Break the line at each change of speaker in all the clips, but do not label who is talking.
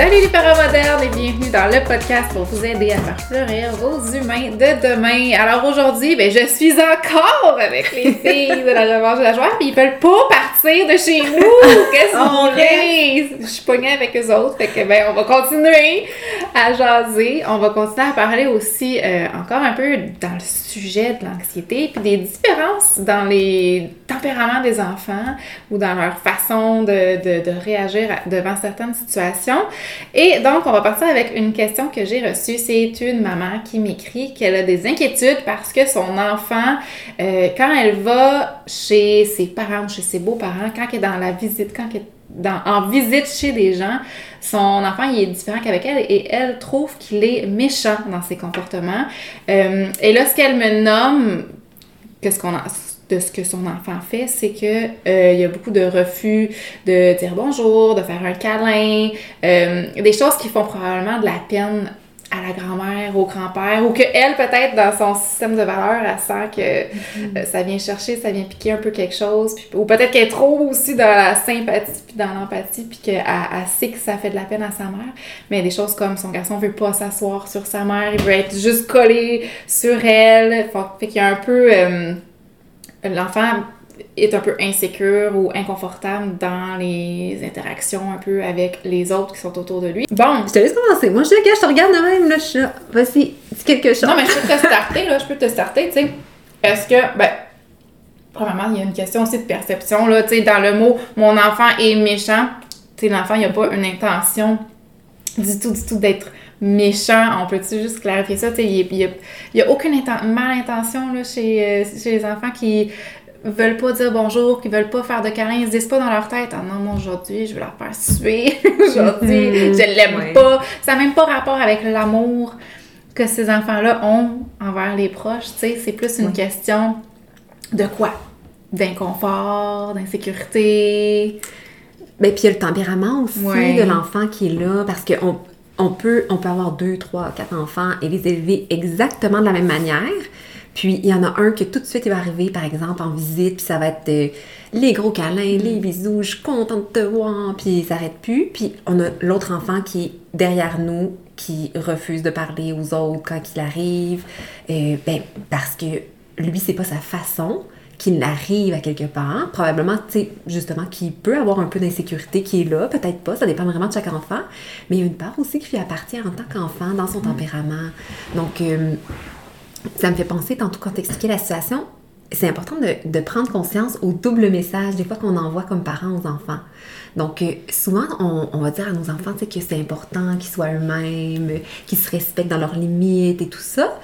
Salut les parents modernes et bienvenue dans le podcast pour vous aider à faire fleurir vos humains de demain. Alors aujourd'hui, ben, je suis encore avec les filles de la revanche de la joie, puis ils veulent pas partir de chez nous. Qu'est-ce qu'on fait? Je suis pognée avec eux autres, fait que ben, on va continuer à jaser. On va continuer à parler aussi euh, encore un peu dans le sujet de l'anxiété, puis des différences dans les tempéraments des enfants ou dans leur façon de, de, réagir devant certaines situations. Et donc, on va partir avec une question que j'ai reçue. C'est une maman qui m'écrit qu'elle a des inquiétudes parce que son enfant, euh, quand elle va chez ses parents, chez ses beaux-parents, quand elle est dans la visite, quand elle est dans, en visite chez des gens, son enfant il est différent qu'avec elle et elle trouve qu'il est méchant dans ses comportements. Euh, et là, ce qu'elle me nomme, qu'est-ce qu'on a de ce que son enfant fait, c'est que euh, il y a beaucoup de refus de dire bonjour, de faire un câlin, euh, des choses qui font probablement de la peine à la grand-mère, au grand-père, ou que elle peut-être dans son système de valeurs, elle sent que euh, ça vient chercher, ça vient piquer un peu quelque chose, puis, ou peut-être qu'elle est trop aussi dans la sympathie puis dans l'empathie, puis qu'elle elle sait que ça fait de la peine à sa mère, mais des choses comme son garçon veut pas s'asseoir sur sa mère, il veut être juste collé sur elle, fait qu'il y a un peu l'enfant est un peu insécure ou inconfortable dans les interactions un peu avec les autres qui sont autour de lui. Bon.
Je te laisse commencer. Moi, je, gars, je te regarde de même, là, je là. Vas-y, dis quelque chose.
Non, mais je peux te starter, là. Je peux te starter, tu sais. Est-ce que, ben, premièrement, il y a une question aussi de perception, là. Tu sais, dans le mot « mon enfant est méchant », tu sais, l'enfant, il a pas une intention du tout, du tout d'être méchant. On peut-tu juste clarifier ça? Il n'y a, aucune malintention là, chez, euh, chez les enfants qui veulent pas dire bonjour, qui veulent pas faire de câlins, ils se disent pas dans leur tête ah non moi aujourd'hui je vais leur faire suer. Aujourd'hui mm-hmm. je l'aime pas. Ça n'a même pas rapport avec l'amour que ces enfants là ont envers les proches tu sais. C'est plus une question de quoi? D'inconfort d'insécurité.
Ben, puis il y a le tempérament aussi de l'enfant qui est là, parce qu'on on peut, on peut avoir deux, trois, quatre enfants et les élever exactement de la même manière. Puis il y en a un que tout de suite il va arriver, par exemple, en visite, puis ça va être euh, les gros câlins, les mm. bisous, je suis contente de te voir, puis il s'arrête plus. Puis on a l'autre enfant qui est derrière nous, qui refuse de parler aux autres quand il arrive, euh, ben, parce que lui, c'est pas sa façon qu'il arrive à quelque part, probablement, tu sais, justement, qu'il peut avoir un peu d'insécurité qui est là, peut-être pas, ça dépend vraiment de chaque enfant, mais il y a une part aussi qui lui appartient en tant qu'enfant, dans son mm. tempérament. Donc, euh, ça me fait penser, tantôt quand t'expliquais la situation, c'est important de, prendre conscience au double message des fois qu'on envoie comme parents aux enfants. Donc, euh, souvent, on, va dire à nos enfants que c'est important qu'ils soient eux-mêmes, qu'ils se respectent dans leurs limites et tout ça.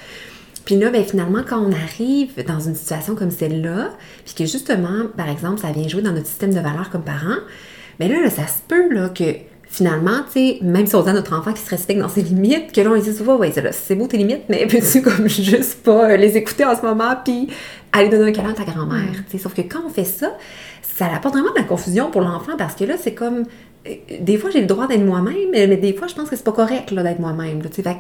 Puis là, ben, finalement, quand on arrive dans une situation comme celle-là, puis que justement, par exemple, ça vient jouer dans notre système de valeurs comme parents, ben là, ça se peut là, que finalement, tu sais, même si on a notre enfant qui se respecte dans ses limites, que là, on dit souvent, ouais, c'est beau tes limites, mais peux-tu comme juste pas les écouter en ce moment, puis aller donner un câlin à ta grand-mère, tu sais? Sauf que quand on fait ça, ça apporte vraiment de la confusion pour l'enfant parce que là, c'est comme. Euh, des fois, j'ai le droit d'être moi-même, mais des fois, je pense que c'est pas correct d'être moi-même. Tu sais,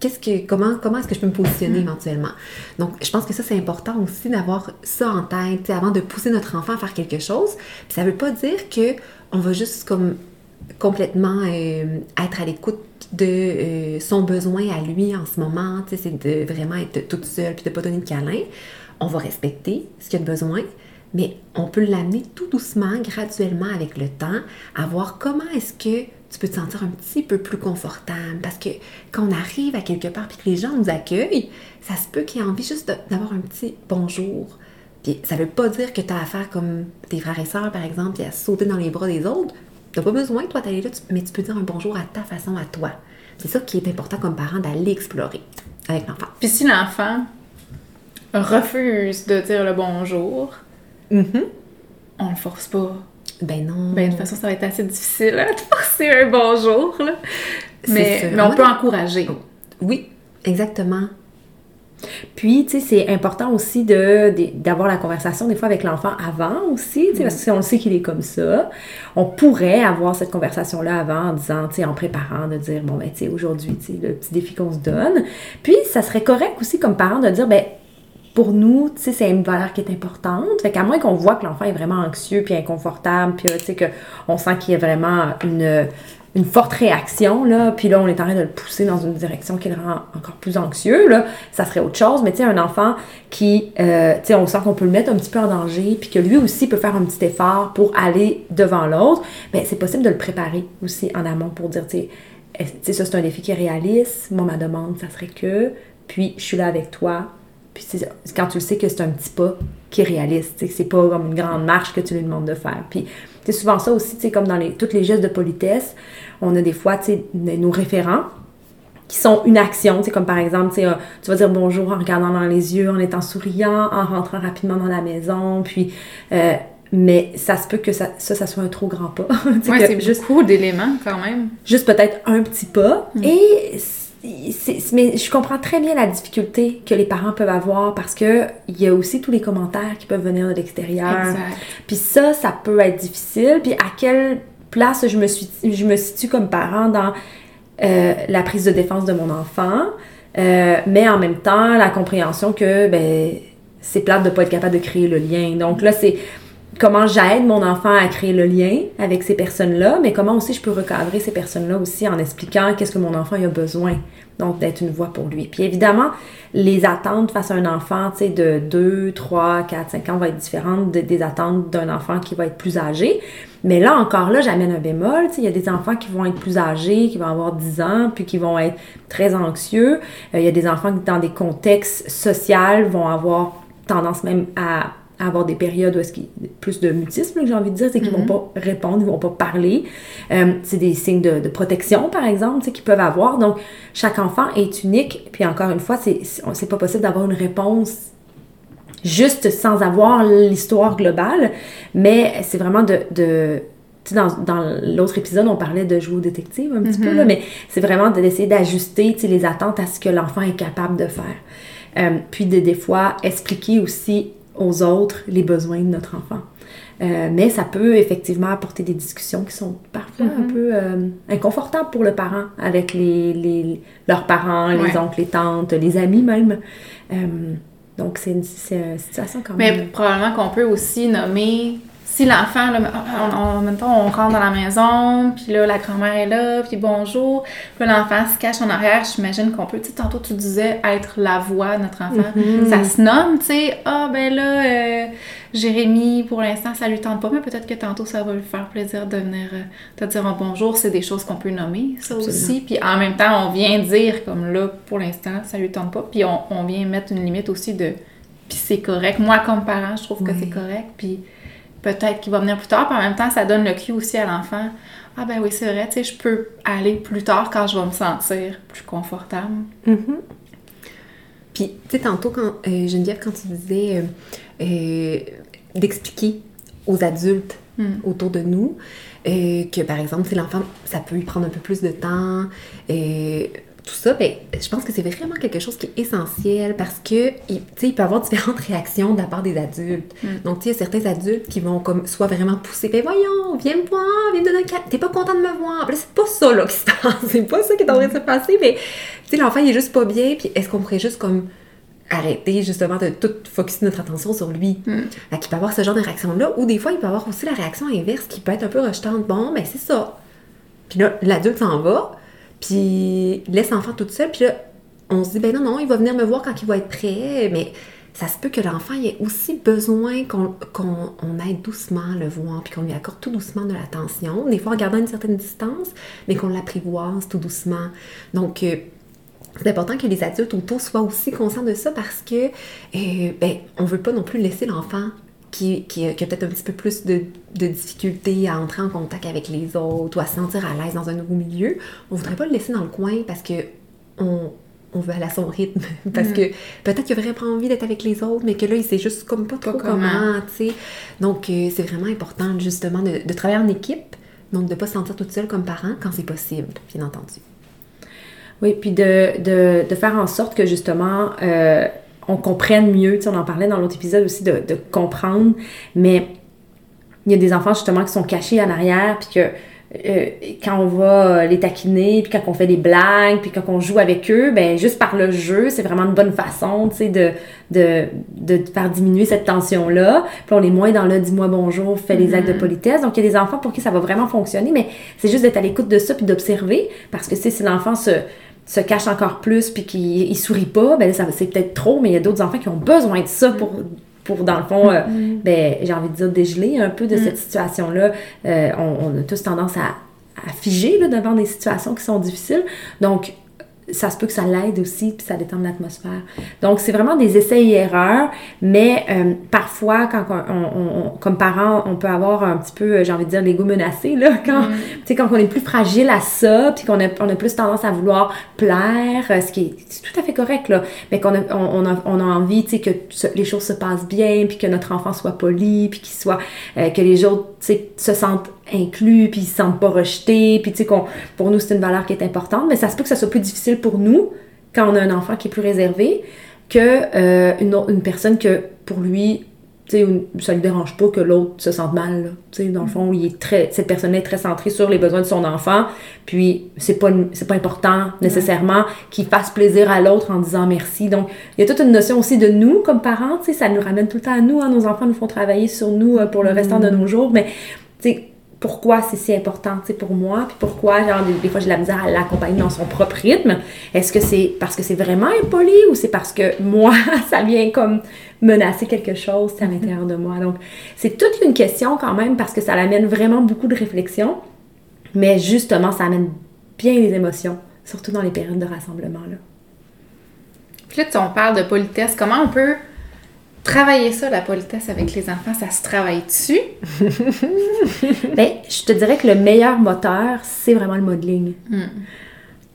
qu'est-ce que, comment, comment est-ce que je peux me positionner mm. éventuellement? Donc, je pense que ça, c'est important aussi d'avoir ça en tête avant de pousser notre enfant à faire quelque chose. Puis ça veut pas dire que on va juste comme complètement euh, être à l'écoute de euh, son besoin à lui en ce moment, c'est de vraiment être toute seule puis de pas donner de câlin. On va respecter ce qu'il a besoin, mais on peut l'amener tout doucement, graduellement avec le temps, à voir comment est-ce que tu peux te sentir un petit peu plus confortable. Parce que quand on arrive à quelque part et que les gens nous accueillent, ça se peut qu'il ait envie juste d'avoir un petit bonjour. Puis ça veut pas dire que tu as à faire comme tes frères et sœurs, par exemple, et à sauter dans les bras des autres. Tu n'as pas besoin, toi, d'aller là, mais tu peux dire un bonjour à ta façon, à toi. C'est ça qui est important comme parent, d'aller explorer avec l'enfant.
Puis si l'enfant refuse de dire le bonjour,
mm-hmm.
on le force pas
ben non.
Ben de toute façon, ça va être assez difficile hein, de forcer un bonjour. Là. Mais, mais, on peut encourager.
Oui, exactement.
Puis, tu sais, c'est important aussi de, d'avoir la conversation des fois avec l'enfant avant aussi, tu sais, parce que si on sait qu'il est comme ça, on pourrait avoir cette conversation-là avant en disant, tu sais, en préparant, de dire, bon, ben, tu sais, aujourd'hui, tu sais, le petit défi qu'on se donne. Puis, ça serait correct aussi comme parent de dire, ben, pour nous, tu sais, c'est une valeur qui est importante. Fait qu'à moins qu'on voit que l'enfant est vraiment anxieux puis inconfortable, puis tu sais, qu'on sent qu'il y a vraiment une une forte réaction, là, puis là, on est en train de le pousser dans une direction qui le rend encore plus anxieux, là, ça serait autre chose. Mais tu sais, un enfant qui, euh, tu sais, on sent qu'on peut le mettre un petit peu en danger, puis que lui aussi peut faire un petit effort pour aller devant l'autre, bien, c'est possible de le préparer aussi en amont pour dire, tu sais, ça, c'est un défi qui est réaliste. Moi, ma demande, ça serait que, puis je suis là avec toi. Puis quand tu sais que c'est un petit pas qui est réaliste, c'est pas comme une grande marche que tu lui demandes de faire. Puis c'est souvent ça aussi, tu sais, comme dans les, toutes les gestes de politesse, on a des fois, tu sais, nos référents qui sont une action, tu sais, comme par exemple, tu sais, euh, tu vas dire bonjour en regardant dans les yeux, en étant souriant, en rentrant rapidement dans la maison, puis... Euh, mais ça se peut que ça, ça, soit un trop grand pas.
c'est juste, beaucoup d'éléments quand même.
Juste peut-être un petit pas. Mm. Et mais je comprends très bien la difficulté que les parents peuvent avoir parce que il y a aussi tous les commentaires qui peuvent venir de l'extérieur. Puis ça, ça peut être difficile. Puis à quelle place je me suis, je me situe comme parent dans euh, la prise de défense de mon enfant, euh, mais en même temps la compréhension que ben c'est plate de pas être capable de créer le lien. Donc là, c'est comment j'aide mon enfant à créer le lien avec ces personnes-là, mais comment aussi je peux recadrer ces personnes-là aussi en expliquant qu'est-ce que mon enfant a besoin. Donc, d'être une voix pour lui. Puis évidemment, les attentes face à un enfant, tu sais, de 2, 3, 4, 5 ans vont être différentes des attentes d'un enfant qui va être plus âgé. Mais là, encore là, j'amène un bémol. Tu sais, il y a des enfants qui vont être plus âgés, qui vont avoir 10 ans, puis qui vont être très anxieux. Euh, il y a des enfants qui, dans des contextes sociaux, vont avoir tendance même à avoir des périodes où est-ce qu'il y a plus de mutisme, j'ai envie de dire, c'est qu'ils vont mhm. pas répondre, ils vont pas parler. Euh, c'est des signes de, protection, par exemple, qu'ils peuvent avoir. Donc, chaque enfant est unique. Puis encore une fois, c'est, pas possible d'avoir une réponse juste sans avoir l'histoire globale, mais c'est vraiment de, de dans, dans l'autre épisode, on parlait de jouer au détective un petit peu, là, mhm. mais c'est vraiment d'essayer d'ajuster les attentes à ce que l'enfant est capable de faire. Euh, puis de, des fois, expliquer aussi aux autres les besoins de notre enfant. Euh, mais ça peut effectivement apporter des discussions qui sont parfois un mm-hmm. peu euh, inconfortables pour le parent avec les, les leurs parents, les oncles, les tantes, les amis même. Euh, donc c'est une, situation quand
même. Mais probablement qu'on peut aussi nommer si l'enfant, en même temps, on rentre dans la maison, puis là, la grand-mère est là, puis bonjour, puis l'enfant se cache en arrière, j'imagine qu'on peut, tu sais, tantôt tu disais être la voix de notre enfant. Mm-hmm. Ça se nomme, tu sais, ah ben là, euh, Jérémy, pour l'instant, ça lui tente pas, mais peut-être que tantôt ça va lui faire plaisir de venir euh, te dire un bonjour, c'est des choses qu'on peut nommer, ça aussi. Puis en même temps, on vient dire, comme là, pour l'instant, ça lui tente pas, puis on, vient mettre une limite aussi de, puis c'est correct. Moi, comme parent, je trouve que c'est correct, puis peut-être qu'il va venir plus tard. Puis en même temps, ça donne le cue aussi à l'enfant. Ah ben oui, c'est vrai, tu sais, je peux aller plus tard quand je vais me sentir plus confortable.
Mm-hmm. Puis, tu sais, tantôt, quand, euh, Geneviève, quand tu disais euh, euh, d'expliquer aux adultes mm. autour de nous que, par exemple, si l'enfant, ça peut lui prendre un peu plus de temps, tout ça, ben, je pense que c'est vraiment quelque chose qui est essentiel parce que, il, il peut y avoir différentes réactions de la part des adultes. Mm. Donc, tu sais, il y a certains adultes qui vont comme soit vraiment pousser, ben voyons, viens me voir, viens me donner un câlin, t'es pas content de me voir. Ben, c'est pas ça là qui se passe, c'est pas ça qui est en train de se passer, mais tu sais, l'enfant il est juste pas bien, puis est-ce qu'on pourrait juste comme arrêter justement de tout focuser notre attention sur lui? Mm. il peut avoir ce genre de réaction-là, ou des fois, il peut avoir aussi la réaction inverse qui peut être un peu rejetante. Bon, ben c'est ça. Puis là, l'adulte s'en va, puis laisse l'enfant toute seule, puis là, on se dit, ben non, non, il va venir me voir quand il va être prêt, mais ça se peut que l'enfant ait aussi besoin qu'on aide doucement le voir, puis qu'on lui accorde tout doucement de l'attention, des fois en gardant une certaine distance, mais qu'on l'apprivoise tout doucement. Donc, euh, c'est important que les adultes autour soient aussi conscients de ça parce que, euh, ben, on veut pas non plus laisser l'enfant qui, qui, a peut-être un petit peu plus de, de difficulté à entrer en contact avec les autres ou à se sentir à l'aise dans un nouveau milieu, on voudrait pas le laisser dans le coin parce que on, on veut aller à son rythme. parce mm. que peut-être qu'il a vraiment envie d'être avec les autres, mais que là, il sait juste comme pas trop comment, tu sais. Donc, euh, c'est vraiment important, justement, de, de, travailler en équipe. Donc, de pas se sentir toute seule comme parent quand c'est possible, bien entendu.
Oui, puis de, de, de faire en sorte que, justement, euh, on comprenne mieux. Tu sais, on en parlait dans l'autre épisode aussi de, comprendre, mais il y a des enfants justement qui sont cachés en arrière, puis que euh, quand on va les taquiner, puis quand on fait des blagues, puis quand on joue avec eux, ben juste par le jeu, c'est vraiment une bonne façon, tu sais, de, de, de faire diminuer cette tension-là. Puis on est moins dans le dis-moi bonjour, fais les actes de mm-hmm. politesse. Donc il y a des enfants pour qui ça va vraiment fonctionner, mais c'est juste d'être à l'écoute de ça puis d'observer, parce que si l'enfant se se cache encore plus puis qu'il sourit pas, ben ça c'est peut-être trop, mais il y a d'autres enfants qui ont besoin de ça pour pour, dans le fond, euh, mm-hmm. ben, j'ai envie de dire, dégeler un peu de cette mm. situation-là. Euh, on, a tous tendance à, à figer là, devant des situations qui sont difficiles. Donc, ça se peut que ça l'aide aussi, puis ça détend l'atmosphère. Donc, c'est vraiment des essais et erreurs, mais euh, parfois, quand on, comme parents, on peut avoir un petit peu, j'ai envie de dire, l'ego menacé, là, quand, mm. quand on est plus fragile à ça, puis qu'on a, on a plus tendance à vouloir plaire, euh, ce qui est, tout à fait correct, là, mais qu'on a, on, a, on a envie, tu sais, que les choses se passent bien, puis que notre enfant soit poli, puis qu'il soit, euh, que les autres, tu sais, se sentent inclus, puis ils se sentent pas rejetés, puis tu sais, qu'on, pour nous, c'est une valeur qui est importante, mais ça se peut que ça soit plus difficile pour nous, quand on a un enfant qui est plus réservé, que euh, une, une, personne que, pour lui, tu sais, ça lui dérange pas que l'autre se sente mal, tu sais, dans le fond, il est très, cette personne est très centrée sur les besoins de son enfant, puis c'est pas, c'est pas important, nécessairement, qu'il fasse plaisir à l'autre en disant merci, donc, il y a toute une notion aussi de nous, comme parents, tu sais, ça nous ramène tout le temps à nous, hein, nos enfants nous font travailler sur nous euh, pour le restant de mm. nos jours, mais, tu sais, pourquoi c'est si important pour moi, puis pourquoi, genre, des, fois, j'ai la misère à l'accompagner dans son propre rythme. Est-ce que c'est parce que c'est vraiment impoli ou c'est parce que moi, ça vient comme menacer quelque chose à l'intérieur de moi? Donc, c'est toute une question quand même parce que ça amène vraiment beaucoup de réflexion, mais justement, ça amène bien les émotions, surtout dans les périodes de rassemblement. Là.
Puis là, on parle de politesse. Comment on peut travailler ça, la politesse avec les enfants, ça se travaille dessus?
ben, je te dirais que le meilleur moteur, c'est vraiment le modeling. Hmm.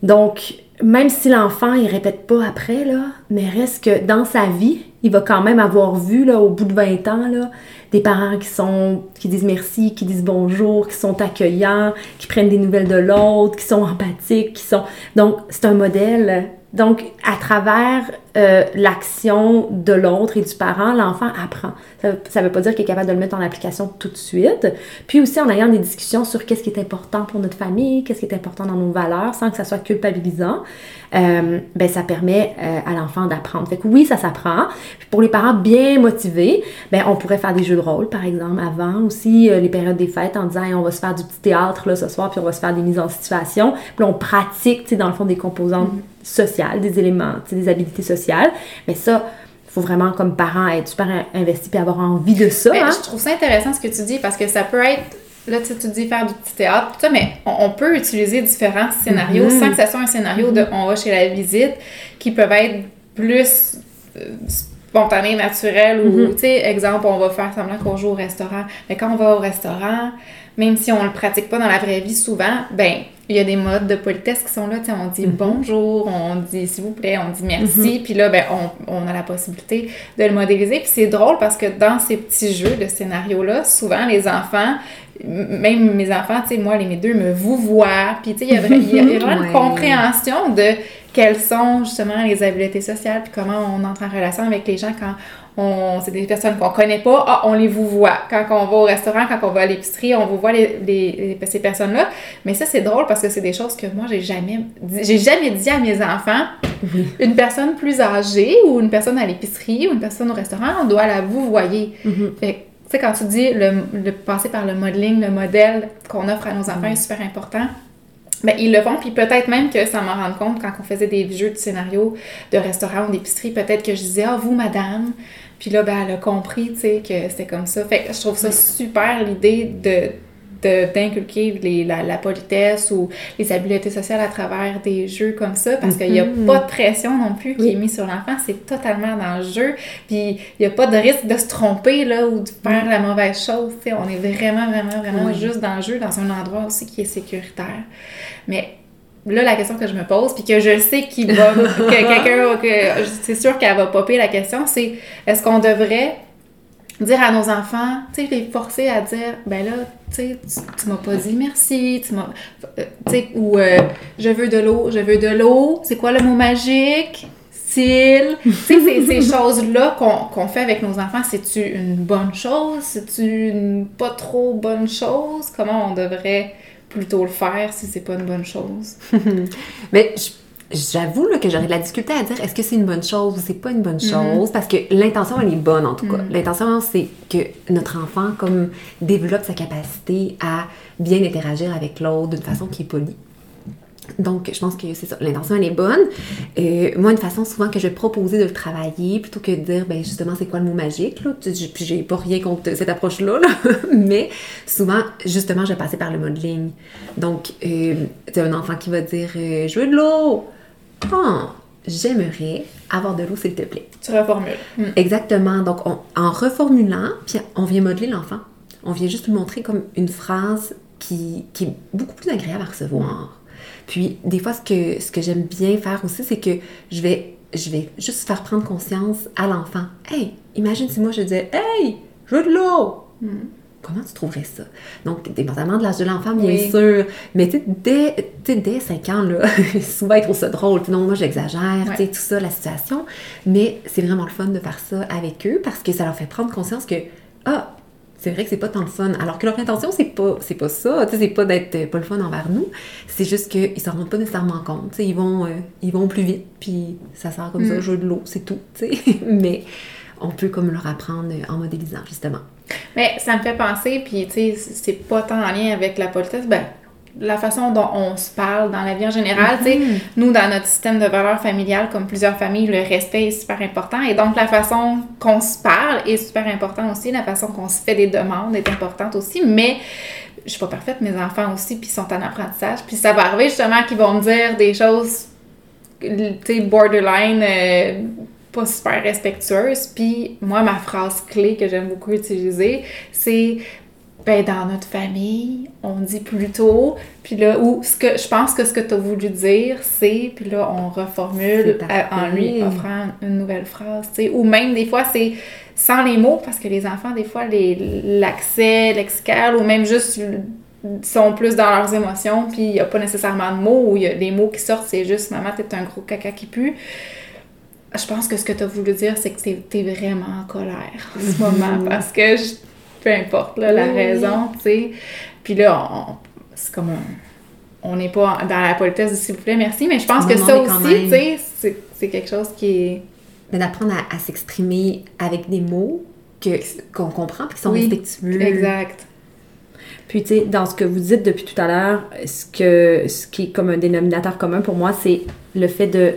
Donc, même si l'enfant, il répète pas après, là, mais reste que dans sa vie, il va quand même avoir vu, là, au bout de 20 ans, là, des parents qui sont, qui disent merci, qui disent bonjour, qui sont accueillants, qui prennent des nouvelles de l'autre, qui sont empathiques, qui sont... Donc, c'est un modèle donc, à travers euh, l'action de l'autre et du parent, l'enfant apprend. Ça ne veut pas dire qu'il est capable de le mettre en application tout de suite. Puis aussi en ayant des discussions sur qu'est-ce qui est important pour notre famille, qu'est-ce qui est important dans nos valeurs, sans que ça soit culpabilisant, euh, ben ça permet euh, à l'enfant d'apprendre. Fait que oui, ça s'apprend. pour les parents bien motivés, ben on pourrait faire des jeux de rôle, par exemple, avant aussi les périodes des fêtes, en disant on va se faire du petit théâtre là, ce soir, puis on va se faire des mises en situation. Puis on pratique, tu sais, dans le fond, des composantes mm-hmm sociales, des éléments, des habiletés sociales. Mais ça, il faut vraiment, comme parent, être super investi et avoir envie de ça.
Hein. Je trouve ça intéressant ce que tu dis parce que ça peut être. Là, tu, tu dis faire du petit théâtre, tout ça, mais on, peut utiliser différents scénarios mm-hmm. sans que ça soit un scénario de on va chez la visite qui peuvent être plus euh, spontané, naturel ou, mm-hmm. tu sais, exemple, on va faire semblant qu'on joue au restaurant. Mais quand on va au restaurant, même si on le pratique pas dans la vraie vie souvent, ben il y a des modes de politesse qui sont là, tu on dit mhm. bonjour, on dit s'il vous plaît, on dit merci, mhm. puis là, ben, on, on, a la possibilité de le modéliser. Puis c'est drôle parce que dans ces petits jeux de scénario-là, souvent les enfants, même mes enfants, tu sais, moi, les mes deux me vous voient, puis tu sais, il y a, vraiment une compréhension de quelles sont justement les habiletés sociales, puis comment on entre en relation avec les gens quand c'est des personnes qu'on connaît pas, ah, on les vous voit. Quand on va au restaurant, quand on va à l'épicerie, on vous voit les, ces personnes-là. Mais ça, c'est drôle parce que c'est des choses que moi, j'ai jamais j'ai jamais dit à mes enfants. Une personne plus âgée ou une personne à l'épicerie ou une personne au restaurant, on doit la vous voyer. Mm-hmm. Tu sais, quand tu dis le, passer par le modeling, le modèle qu'on offre à nos enfants est super important. Ben, ils le font, puis peut-être même que ça m'en rend compte quand on faisait des jeux de scénario de restaurant ou d'épicerie, peut-être que je disais, ah, vous, madame, puis là, ben, elle a compris, tu sais, que c'était comme ça. Fait que je trouve ça super l'idée de d'inculquer la, la, politesse ou les habiletés sociales à travers des jeux comme ça parce qu'il n'y a mm-hmm. pas de pression non plus qui est mise sur l'enfant, c'est totalement dans le jeu. Puis il n'y a pas de risque de se tromper là ou de faire la mauvaise chose. on est vraiment, vraiment, vraiment juste dans le jeu, dans un endroit aussi qui est sécuritaire. Mais là, la question que je me pose, puis que je sais qu'il va, que quelqu'un, que c'est sûr qu'elle va popper la question, c'est est-ce qu'on devrait dire à nos enfants, tu sais, les forcer à dire, ben là, tu sais, tu, m'as pas dit merci, tu m'as, euh, tu sais, ou euh, je veux de l'eau, je veux de l'eau, c'est quoi le mot magique? S'il, tu sais, ces, ces choses-là qu'on fait avec nos enfants, c'est-tu une bonne chose? C'est-tu une pas trop bonne chose? Comment on devrait plutôt le faire si c'est pas une bonne chose?
Mais J'avoue que j'aurais de la difficulté à dire est-ce que c'est une bonne chose ou c'est pas une bonne chose? Parce que l'intention elle est bonne en tout cas. L'intention c'est que notre enfant comme développe sa capacité à bien interagir avec l'autre d'une façon qui est polie. Donc, je pense que c'est ça. L'intention, elle est bonne. Euh, moi, une façon souvent que je vais proposer de le travailler, plutôt que de dire, ben justement, c'est quoi le mot magique, là? Puis j'ai pas rien contre cette approche-là, mais souvent, justement, je vais passer par le modeling. Donc, euh, tu as un enfant qui va dire, euh, je veux de l'eau! Ah, j'aimerais avoir de l'eau, s'il te plaît.
Tu reformules.
Hmm. Exactement. Donc, en reformulant, puis on vient modeler l'enfant. On vient juste lui montrer comme une phrase qui, qui est beaucoup plus agréable à recevoir. Puis, des fois, ce que, ce que j'aime bien faire aussi, c'est que je vais, je vais juste faire prendre conscience à l'enfant. Hey, imagine si moi je disais, hey, je veux de l'eau. Hmm. Comment tu trouverais ça? Donc, dépendamment de l'âge de l'enfant, bien sûr. Mais tu sais, dès, dès 5 ans, là, souvent ils trouvent ça drôle. Non, moi j'exagère, tu sais, tout ça, la situation. Mais c'est vraiment le fun de faire ça avec eux parce que ça leur fait prendre conscience que, ah, c'est vrai que c'est pas tant le fun. Alors que leur intention, c'est pas, c'est pas ça. Tu sais, c'est pas d'être euh, pas le fun envers nous. C'est juste qu'ils s'en rendent pas nécessairement compte. Tu sais, ils vont, euh, ils vont plus vite, puis ça sert comme ça, mm. jeu de l'eau, c'est tout. Tu sais. Mais on peut comme leur apprendre en modélisant, justement.
Mais ça me fait penser, puis tu sais, c'est pas tant en lien avec la politesse, ben la façon dont on se parle dans la vie en général. tu sais, mm-hmm. Nous, dans notre système de valeurs familiales, comme plusieurs familles, le respect est super important. Et donc, la façon qu'on se parle est super important aussi. La façon qu'on se fait des demandes est importante aussi. Mais je suis pas parfaite, mes enfants aussi, puis sont en apprentissage. Puis ça va arriver justement qu'ils vont me dire des choses, tu sais, borderline. Euh, pas super respectueuses. Puis moi, ma phrase clé que j'aime beaucoup utiliser, c'est ben, dans notre famille, on dit plutôt, puis là, ou ce que je pense que ce que tu as voulu dire, c'est, puis là, on reformule en lui offrant une nouvelle phrase, tu sais, ou même des fois, c'est sans les mots, parce que les enfants, des fois, l'accès lexical, ou même juste sont plus dans leurs émotions, puis il n'y a pas nécessairement de mots, ou y a, les mots qui sortent, c'est juste « maman, t'es un gros caca qui pue », je pense que ce que tu as voulu dire, c'est que tu es, vraiment en colère en ce moment, parce que je, peu importe la raison, tu sais. Puis là, c'est comme on n'est pas dans la politesse s'il vous plaît, merci, mais je pense que ça aussi, tu sais, c'est quelque chose qui est.
d'apprendre à, s'exprimer avec des mots qu'on comprend et qui sont respectueux.
Exact.
Puis, tu sais, dans ce que vous dites depuis tout à l'heure, ce, que, ce qui est comme un dénominateur commun pour moi, c'est le fait de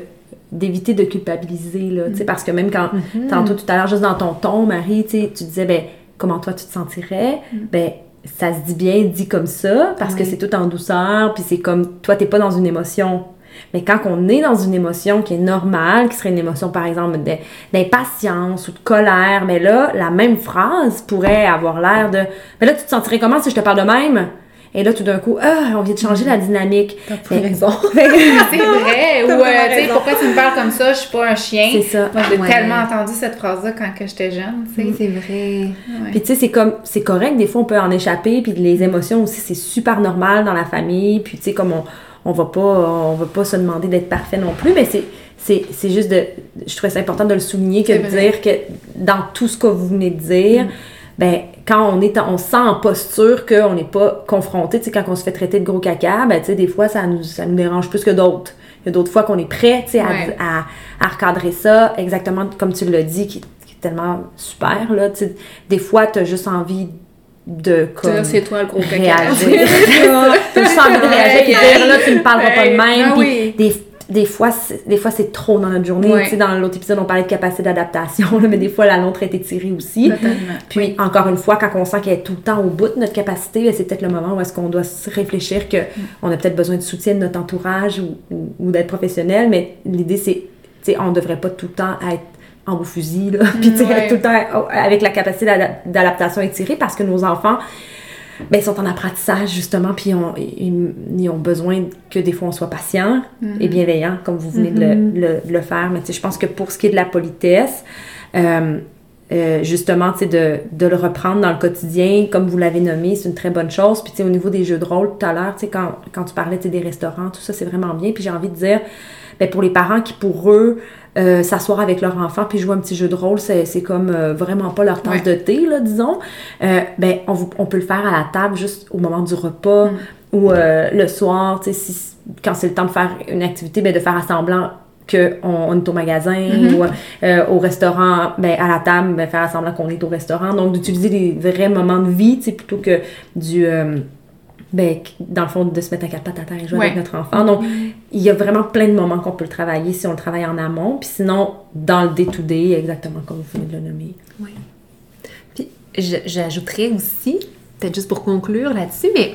d'éviter de culpabiliser, là, tu sais, parce que même quand, mm-hmm. tantôt tout à l'heure, juste dans ton ton, Marie, tu sais, tu disais, ben, comment toi tu te sentirais, mm. ben ça se dit bien dit comme ça parce que c'est tout en douceur puis c'est comme toi t'es pas dans une émotion. Mais quand on est dans une émotion qui est normale qui serait une émotion par exemple d'impatience ou de colère mais là la même phrase pourrait avoir l'air de mais là tu te sentirais comment si je te parle de même? Et là, tout d'un coup, ah, on vient de changer la dynamique.
T'as raison. c'est vrai. Ou, euh, tu sais, pourquoi tu me parles comme ça? Je suis pas un chien.
C'est ça.
Moi, j'ai tellement entendu cette phrase-là quand j'étais jeune, tu sais.
c'est vrai.
Puis, tu sais, c'est comme, c'est correct. Des fois, on peut en échapper. Puis, les émotions aussi, c'est super normal dans la famille. Puis, tu sais, comme on, on va pas, on va pas se demander d'être parfait non plus. Mais c'est, c'est, juste de, je trouvais ça important de le souligner que de dire que dans tout ce que vous venez de dire, mm ben quand on est on sent en posture qu'on n'est pas confronté, tu sais, quand on se fait traiter de gros caca, ben tu sais, des fois, ça nous, ça nous dérange plus que d'autres. Il y a d'autres fois qu'on est prêt, tu sais, à, à, recadrer ça, exactement comme tu l'as dit, qui, est tellement super, là, tu sais. Des fois, tu as juste envie de comme
c'est toi le gros caca.
réagir. tu as juste envie de réagir et dire là tu me parleras pas de même. Ben des des fois, des fois c'est trop dans notre journée. Tu sais, dans l'autre épisode, on parlait de capacité d'adaptation, mais des fois, la nôtre est étirée aussi. Puis, encore une fois, quand on sent qu'elle est tout le temps au bout de notre capacité, ben, c'est peut-être le moment où est-ce qu'on doit se réfléchir qu'on mm. a peut-être besoin de soutien de notre entourage ou, d'être professionnel, mais l'idée, c'est, tu sais, on devrait pas tout le temps être en beau fusil, là, puis, tu sais, tout le temps avec la capacité d'adaptation étirée parce que nos enfants, ben, ils sont en apprentissage justement, puis ils, ont besoin que des fois on soit patient et mhm. bienveillant, comme vous venez de, le, mhm. faire. Mais je pense que pour ce qui est de la politesse, euh, euh, justement, de, de le reprendre dans le quotidien, comme vous l'avez nommé, c'est une très bonne chose. Puis au niveau des jeux de rôle tout à l'heure, quand, quand tu parlais des restaurants, tout ça, c'est vraiment bien. Puis j'ai envie de dire, ben, pour les parents qui, pour eux, euh, s'asseoir avec leur enfant puis jouer un petit jeu de rôle, c'est comme euh, vraiment pas leur tasse de thé, là, disons, euh, ben, on, on, peut le faire à la table juste au moment du repas mm. ou le soir, tu sais, si, quand c'est le temps de faire une activité, ben, de faire assemblant qu'on on est au magasin mm-hmm. ou au restaurant, ben, à la table, ben, faire assemblant qu'on est au restaurant. Donc, d'utiliser des vrais moments de vie, plutôt que du ben, dans le fond, de se mettre à quatre pattes à terre et jouer avec notre enfant. Donc, il y a vraiment plein de moments qu'on peut le travailler si on le travaille en amont. Puis sinon, dans le day-to-day, exactement comme vous venez de le nommer.
Oui. Puis, j'ajouterais aussi, peut-être juste pour conclure là-dessus, mais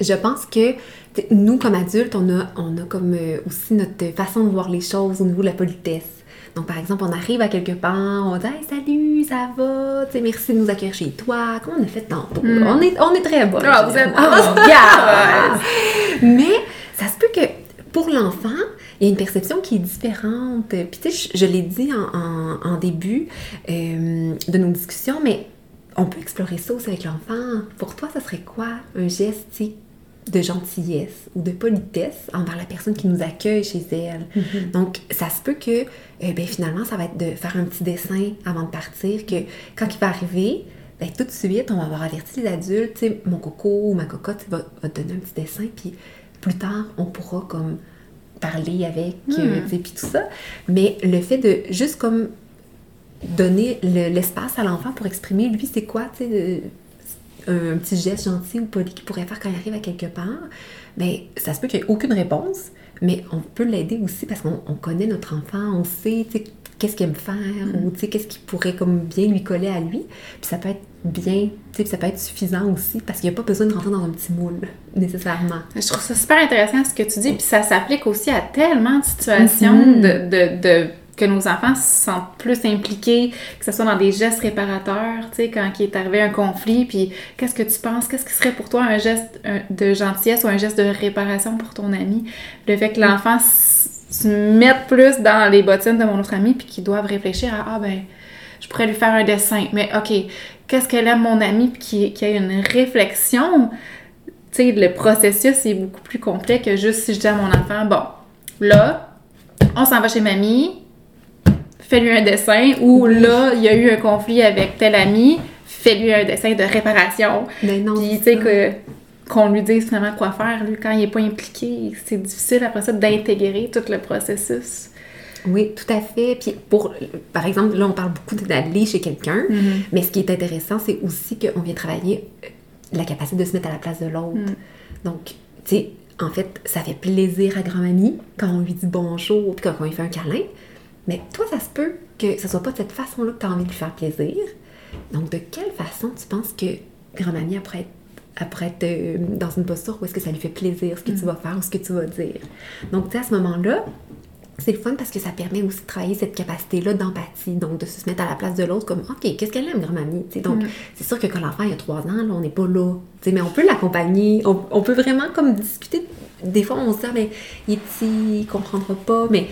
je pense que nous, comme adultes, on a, on a comme euh, aussi notre façon de voir les choses au niveau de la politesse. Donc, par exemple, on arrive à quelque part, on dit hey, salut, ça va, tu merci de nous accueillir chez toi. Comment on a fait tantôt? Hmm. On, est, on est très bon.
Ah, vous êtes
oh, Mais ça se peut que pour l'enfant, il y a une perception qui est différente. Puis, tu sais, je, l'ai dit en, en, début euh, de nos discussions, mais on peut explorer ça aussi avec l'enfant. Pour toi, ça serait quoi un geste, de gentillesse ou de politesse envers la personne qui nous accueille chez elle. Mm-hmm. Donc, ça se peut que, euh, ben, finalement, ça va être de faire un petit dessin avant de partir, que quand il va arriver, ben, tout de suite, on va avoir averti les adultes, tu sais, mon coco ou ma cocotte va, va, te donner un petit dessin, puis plus tard, on pourra comme parler avec, euh, mm. tu puis tout ça. Mais le fait de juste comme donner l'espace à l'enfant pour exprimer, lui, c'est quoi, tu sais, un petit geste gentil ou poli qu'il pourrait faire quand il arrive à quelque part, ben, ça se peut qu'il n'y ait aucune réponse, mais on peut l'aider aussi parce qu'on connaît notre enfant, on sait qu'est-ce qu'il aime faire mm. ou qu'est-ce qui pourrait comme bien lui coller à lui. Puis ça peut être bien, ça peut être suffisant aussi parce qu'il n'y a pas besoin de rentrer dans un petit moule nécessairement.
Je trouve ça super intéressant ce que tu dis, puis ça s'applique aussi à tellement de situations mm-hmm. de, de que nos enfants se sentent plus impliqués, que ce soit dans des gestes réparateurs, tu sais, quand il est arrivé un conflit, puis qu'est-ce que tu penses, qu'est-ce qui serait pour toi un geste de gentillesse ou un geste de réparation pour ton ami? Le fait que l'enfant se mette plus dans les bottines de mon autre ami, puis qu'il doive réfléchir à, ah ben, je pourrais lui faire un dessin, mais ok, qu'est-ce qu'elle aime mon ami, puis qu'il y ait une réflexion, tu sais, le processus est beaucoup plus complet que juste si je dis à mon enfant, bon, là, on s'en va chez mamie, fais-lui un dessin, ou là, il y a eu un conflit avec tel ami, fais-lui un dessin de réparation.
Mais non.
Puis, tu sais, que qu'on lui dise finalement quoi faire, lui, quand il n'est pas impliqué, c'est difficile après ça d'intégrer tout le processus.
Oui, tout à fait. Puis pour, par exemple, là, on parle beaucoup d'aller chez quelqu'un, mm-hmm. mais ce qui est intéressant, c'est aussi qu'on vient travailler euh, la capacité de se mettre à la place de l'autre. Mm. Donc, tu sais, en fait, ça fait plaisir à grand-mamie quand on lui dit bonjour, puis quand on lui fait un câlin. Mais toi, ça se peut que ce soit pas de cette façon-là que tu as envie de lui faire plaisir. Donc, de quelle façon tu penses que grand-mamie, après après être euh, dans une posture où est-ce que ça lui fait plaisir ce que tu mm. vas faire ou ce que tu vas dire? Donc, tu sais, à ce moment-là, c'est le fun parce que ça permet aussi de travailler cette capacité-là d'empathie, donc de se mettre à la place de l'autre comme OK, qu'est-ce qu'elle aime, grand-mamie? Donc, mm. c'est sûr que quand l'enfant a trois ans, là, on n'est pas là. mais on peut l'accompagner, on, peut vraiment comme discuter. Des fois, on se dit, ah, mais il est petit, il comprendra pas, mais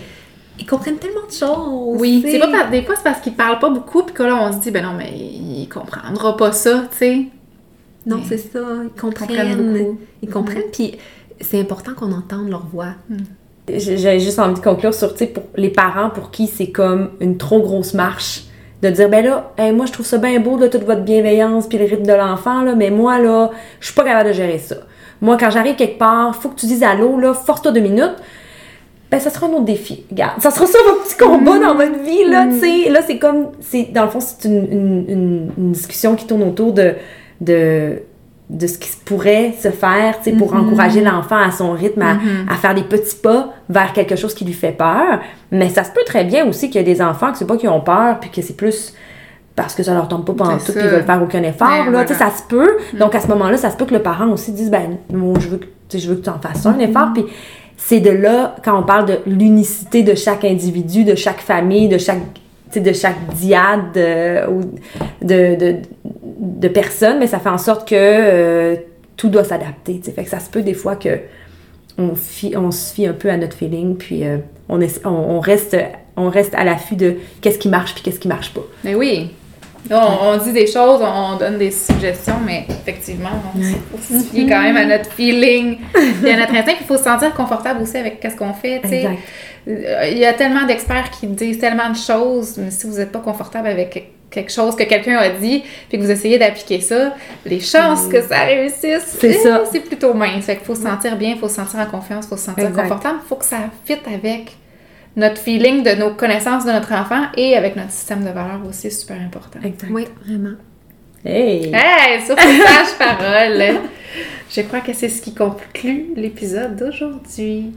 ils comprennent tellement de choses.
Oui, c'est pas des fois c'est parce qu'ils parlent pas beaucoup puis que là on se dit ben non mais il comprendra pas ça, tu sais.
Non, c'est ça, ils comprennent. Ils comprennent puis c'est important qu'on entende leur voix. Hmm.
J'ai juste envie de conclure sur, tu sais, pour les parents pour qui c'est comme une trop grosse marche de dire ben là, moi je trouve ça bien beau de toute votre bienveillance puis le rythme de l'enfant là, mais moi là, je suis pas capable de gérer ça. Moi quand j'arrive quelque part, faut que tu dises allô là, force-toi deux minutes ben ça sera un autre défi. Regarde, ça sera ça votre petit combat dans votre vie, là, tu sais. Là, c'est comme, c'est, dans le fond, c'est une, une, une, discussion qui tourne autour de, de, de ce qui pourrait se faire, tu sais, pour mm-hmm. encourager l'enfant à son rythme, à, mm-hmm. à, faire des petits pas vers quelque chose qui lui fait peur. Mais ça se peut très bien aussi qu'il y a des enfants que c'est pas qu'ils ont peur, puis que c'est plus parce que ça leur tombe pas pendant tout, qu'ils veulent faire aucun effort, ben, là, tu sais, ça se peut. Mm. Donc, à ce moment-là, ça se peut que le parent aussi dise, ben, moi, je veux que, je veux que tu en fasses un effort, puis c'est de là, quand on parle de l'unicité de chaque individu, de chaque famille, de chaque, de chaque diade euh, de, de, de, personnes, mais ça fait en sorte que euh, tout doit s'adapter. Fait que ça se peut des fois que on, on se fie un peu à notre feeling, puis euh, on, est, on, reste, on reste à l'affût de qu'est-ce qui marche puis qu'est-ce qui marche pas.
Mais oui, On, dit des choses, on donne des suggestions, mais effectivement, on se quand même à notre feeling et à notre instinct. Il faut se sentir confortable aussi avec ce qu'on fait. Il y a tellement d'experts qui disent tellement de choses, mais si vous n'êtes pas confortable avec quelque chose que quelqu'un a dit, puis que vous essayez d'appliquer ça, les chances que ça réussisse, c'est. C'est plutôt mince. Fait qu'il faut se sentir bien, il faut se sentir en confiance, il faut se sentir confortable, il faut que ça fitte avec notre feeling de nos connaissances de notre enfant et avec notre système de valeurs aussi, super important.
Exact. Oui, vraiment.
Hey!
Hey! Sur cette parole! Je crois que c'est ce qui conclut l'épisode d'aujourd'hui.